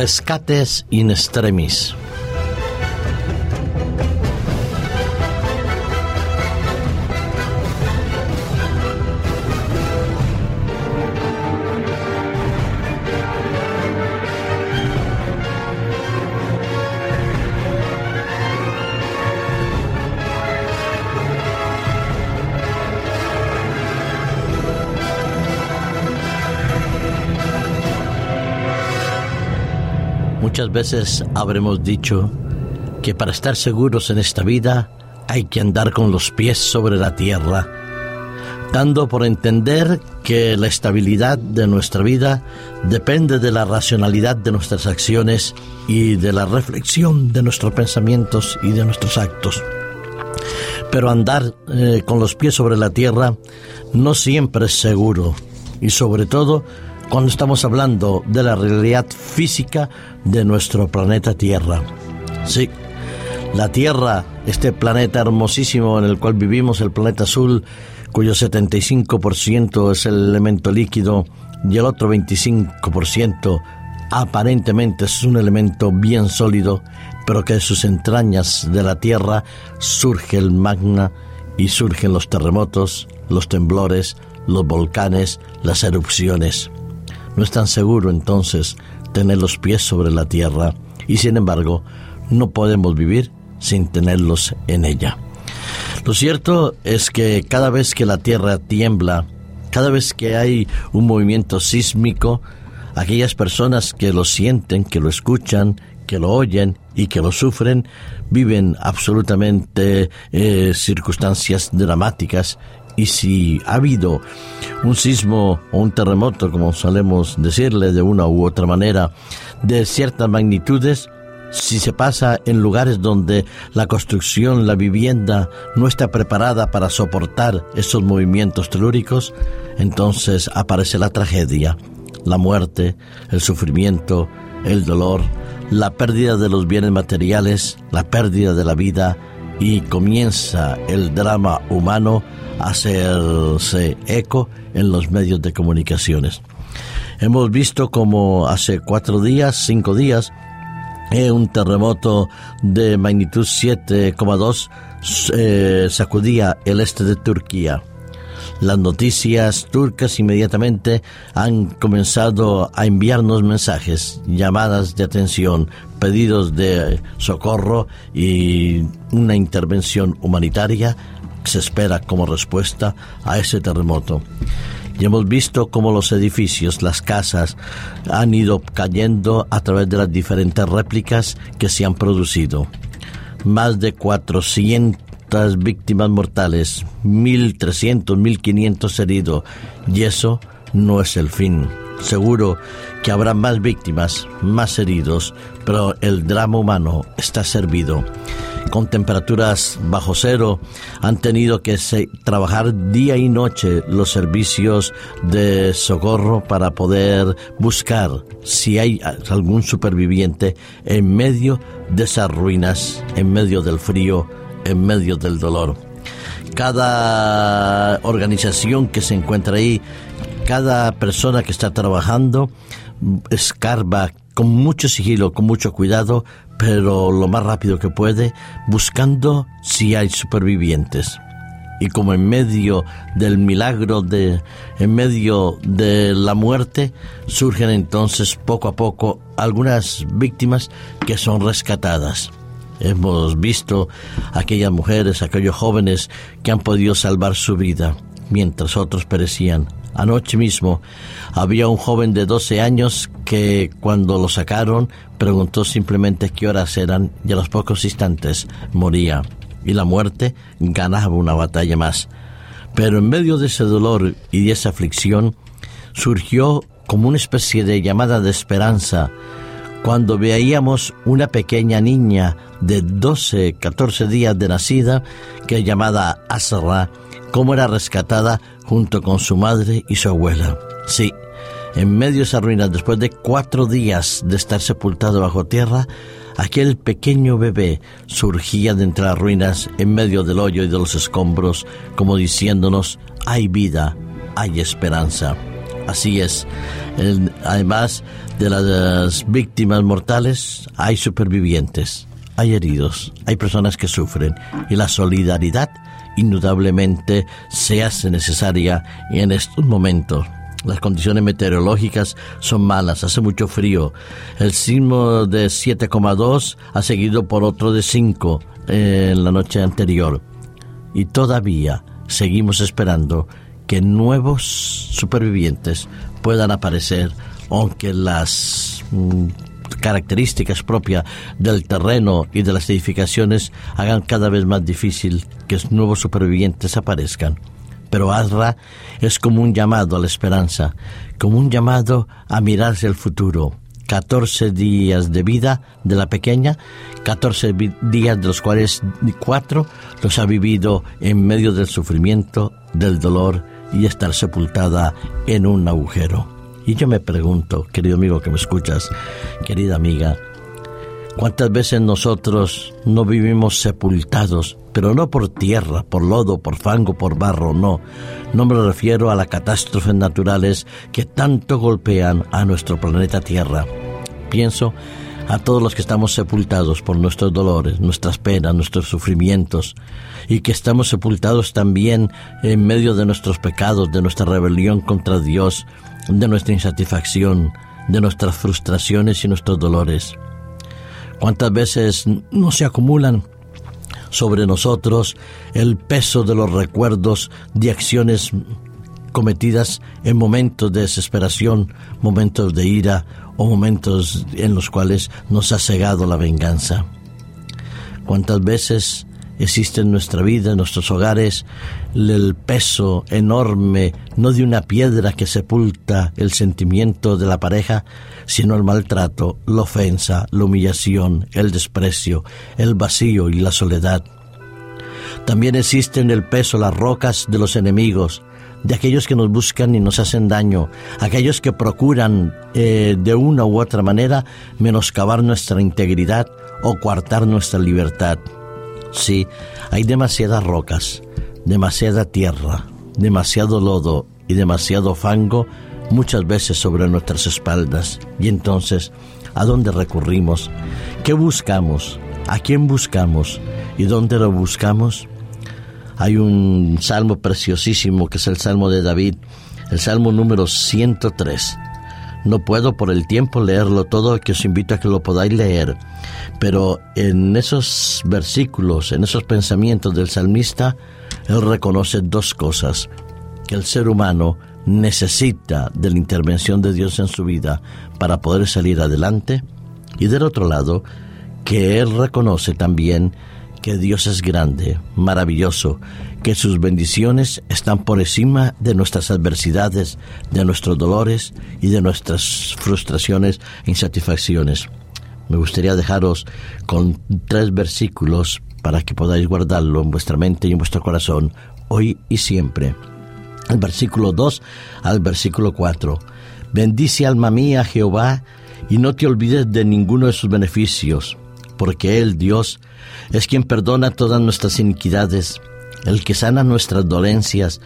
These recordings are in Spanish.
les cates in extremis. Muchas veces habremos dicho que para estar seguros en esta vida hay que andar con los pies sobre la tierra, dando por entender que la estabilidad de nuestra vida depende de la racionalidad de nuestras acciones y de la reflexión de nuestros pensamientos y de nuestros actos. Pero andar eh, con los pies sobre la tierra no siempre es seguro y sobre todo cuando estamos hablando de la realidad física de nuestro planeta Tierra. Sí, la Tierra, este planeta hermosísimo en el cual vivimos, el planeta azul, cuyo 75% es el elemento líquido y el otro 25% aparentemente es un elemento bien sólido, pero que de sus entrañas de la Tierra surge el magna y surgen los terremotos, los temblores, los volcanes, las erupciones. No es tan seguro entonces tener los pies sobre la tierra y sin embargo no podemos vivir sin tenerlos en ella. Lo cierto es que cada vez que la tierra tiembla, cada vez que hay un movimiento sísmico, aquellas personas que lo sienten, que lo escuchan, que lo oyen y que lo sufren, viven absolutamente eh, circunstancias dramáticas y si ha habido un sismo o un terremoto, como solemos decirle de una u otra manera, de ciertas magnitudes, si se pasa en lugares donde la construcción, la vivienda no está preparada para soportar esos movimientos telúricos, entonces aparece la tragedia, la muerte, el sufrimiento, el dolor, la pérdida de los bienes materiales, la pérdida de la vida y comienza el drama humano hacerse eco en los medios de comunicaciones. Hemos visto como hace cuatro días, cinco días, eh, un terremoto de magnitud 7,2 eh, sacudía el este de Turquía. Las noticias turcas inmediatamente han comenzado a enviarnos mensajes, llamadas de atención, pedidos de socorro y una intervención humanitaria se espera como respuesta a ese terremoto. Y hemos visto cómo los edificios, las casas, han ido cayendo a través de las diferentes réplicas que se han producido. Más de 400 víctimas mortales, 1.300, 1.500 heridos, y eso no es el fin. Seguro que habrá más víctimas, más heridos, pero el drama humano está servido con temperaturas bajo cero, han tenido que trabajar día y noche los servicios de socorro para poder buscar si hay algún superviviente en medio de esas ruinas, en medio del frío, en medio del dolor. Cada organización que se encuentra ahí, cada persona que está trabajando, escarba con mucho sigilo, con mucho cuidado, pero lo más rápido que puede, buscando si hay supervivientes. Y como en medio del milagro, de, en medio de la muerte, surgen entonces poco a poco algunas víctimas que son rescatadas. Hemos visto aquellas mujeres, aquellos jóvenes que han podido salvar su vida, mientras otros perecían. Anoche mismo había un joven de 12 años que cuando lo sacaron preguntó simplemente qué horas eran y a los pocos instantes moría y la muerte ganaba una batalla más. Pero en medio de ese dolor y de esa aflicción surgió como una especie de llamada de esperanza cuando veíamos una pequeña niña de 12, 14 días de nacida que llamada Asra, como era rescatada junto con su madre y su abuela. Sí, en medio de esas ruinas, después de cuatro días de estar sepultado bajo tierra, aquel pequeño bebé surgía de entre las ruinas en medio del hoyo y de los escombros, como diciéndonos, hay vida, hay esperanza. Así es. además de las víctimas mortales, hay supervivientes, hay heridos, hay personas que sufren y la solidaridad indudablemente se hace necesaria en estos momentos. Las condiciones meteorológicas son malas, hace mucho frío. El sismo de 7,2 ha seguido por otro de 5 en la noche anterior. Y todavía seguimos esperando que nuevos supervivientes puedan aparecer, aunque las mm, características propias del terreno y de las edificaciones hagan cada vez más difícil que nuevos supervivientes aparezcan. Pero Azra es como un llamado a la esperanza, como un llamado a mirarse el futuro. 14 días de vida de la pequeña, 14 días de los cuales cuatro los ha vivido en medio del sufrimiento, del dolor y estar sepultada en un agujero. Y yo me pregunto, querido amigo que me escuchas, querida amiga, ¿cuántas veces nosotros no vivimos sepultados, pero no por tierra, por lodo, por fango, por barro, no? No me refiero a las catástrofes naturales que tanto golpean a nuestro planeta Tierra. Pienso a todos los que estamos sepultados por nuestros dolores, nuestras penas, nuestros sufrimientos, y que estamos sepultados también en medio de nuestros pecados, de nuestra rebelión contra Dios, de nuestra insatisfacción, de nuestras frustraciones y nuestros dolores. ¿Cuántas veces no se acumulan sobre nosotros el peso de los recuerdos de acciones cometidas en momentos de desesperación, momentos de ira o momentos en los cuales nos ha cegado la venganza. ¿Cuántas veces existe en nuestra vida, en nuestros hogares, el peso enorme, no de una piedra que sepulta el sentimiento de la pareja, sino el maltrato, la ofensa, la humillación, el desprecio, el vacío y la soledad? También existen el peso, las rocas de los enemigos, de aquellos que nos buscan y nos hacen daño, aquellos que procuran eh, de una u otra manera menoscabar nuestra integridad o coartar nuestra libertad. Sí, hay demasiadas rocas, demasiada tierra, demasiado lodo y demasiado fango muchas veces sobre nuestras espaldas. Y entonces, ¿a dónde recurrimos? ¿Qué buscamos? ¿A quién buscamos? ¿Y dónde lo buscamos? Hay un salmo preciosísimo que es el Salmo de David, el Salmo número 103. No puedo por el tiempo leerlo todo, que os invito a que lo podáis leer. Pero en esos versículos, en esos pensamientos del salmista, él reconoce dos cosas. Que el ser humano necesita de la intervención de Dios en su vida para poder salir adelante. Y del otro lado, que él reconoce también que Dios es grande, maravilloso, que sus bendiciones están por encima de nuestras adversidades, de nuestros dolores y de nuestras frustraciones e insatisfacciones. Me gustaría dejaros con tres versículos para que podáis guardarlo en vuestra mente y en vuestro corazón, hoy y siempre. El versículo 2 al versículo 4. Bendice alma mía Jehová y no te olvides de ninguno de sus beneficios, porque Él, Dios, es quien perdona todas nuestras iniquidades, el que sana nuestras dolencias,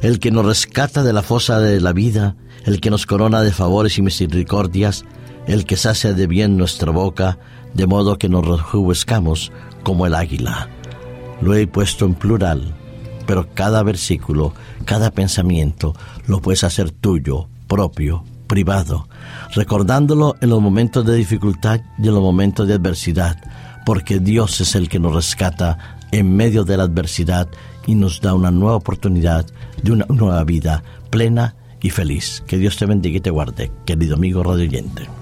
el que nos rescata de la fosa de la vida, el que nos corona de favores y misericordias, el que sacia de bien nuestra boca, de modo que nos rejuvezcamos como el águila. Lo he puesto en plural, pero cada versículo, cada pensamiento lo puedes hacer tuyo, propio, privado, recordándolo en los momentos de dificultad y en los momentos de adversidad, porque Dios es el que nos rescata en medio de la adversidad y nos da una nueva oportunidad de una nueva vida plena y feliz. Que Dios te bendiga y te guarde, querido amigo radio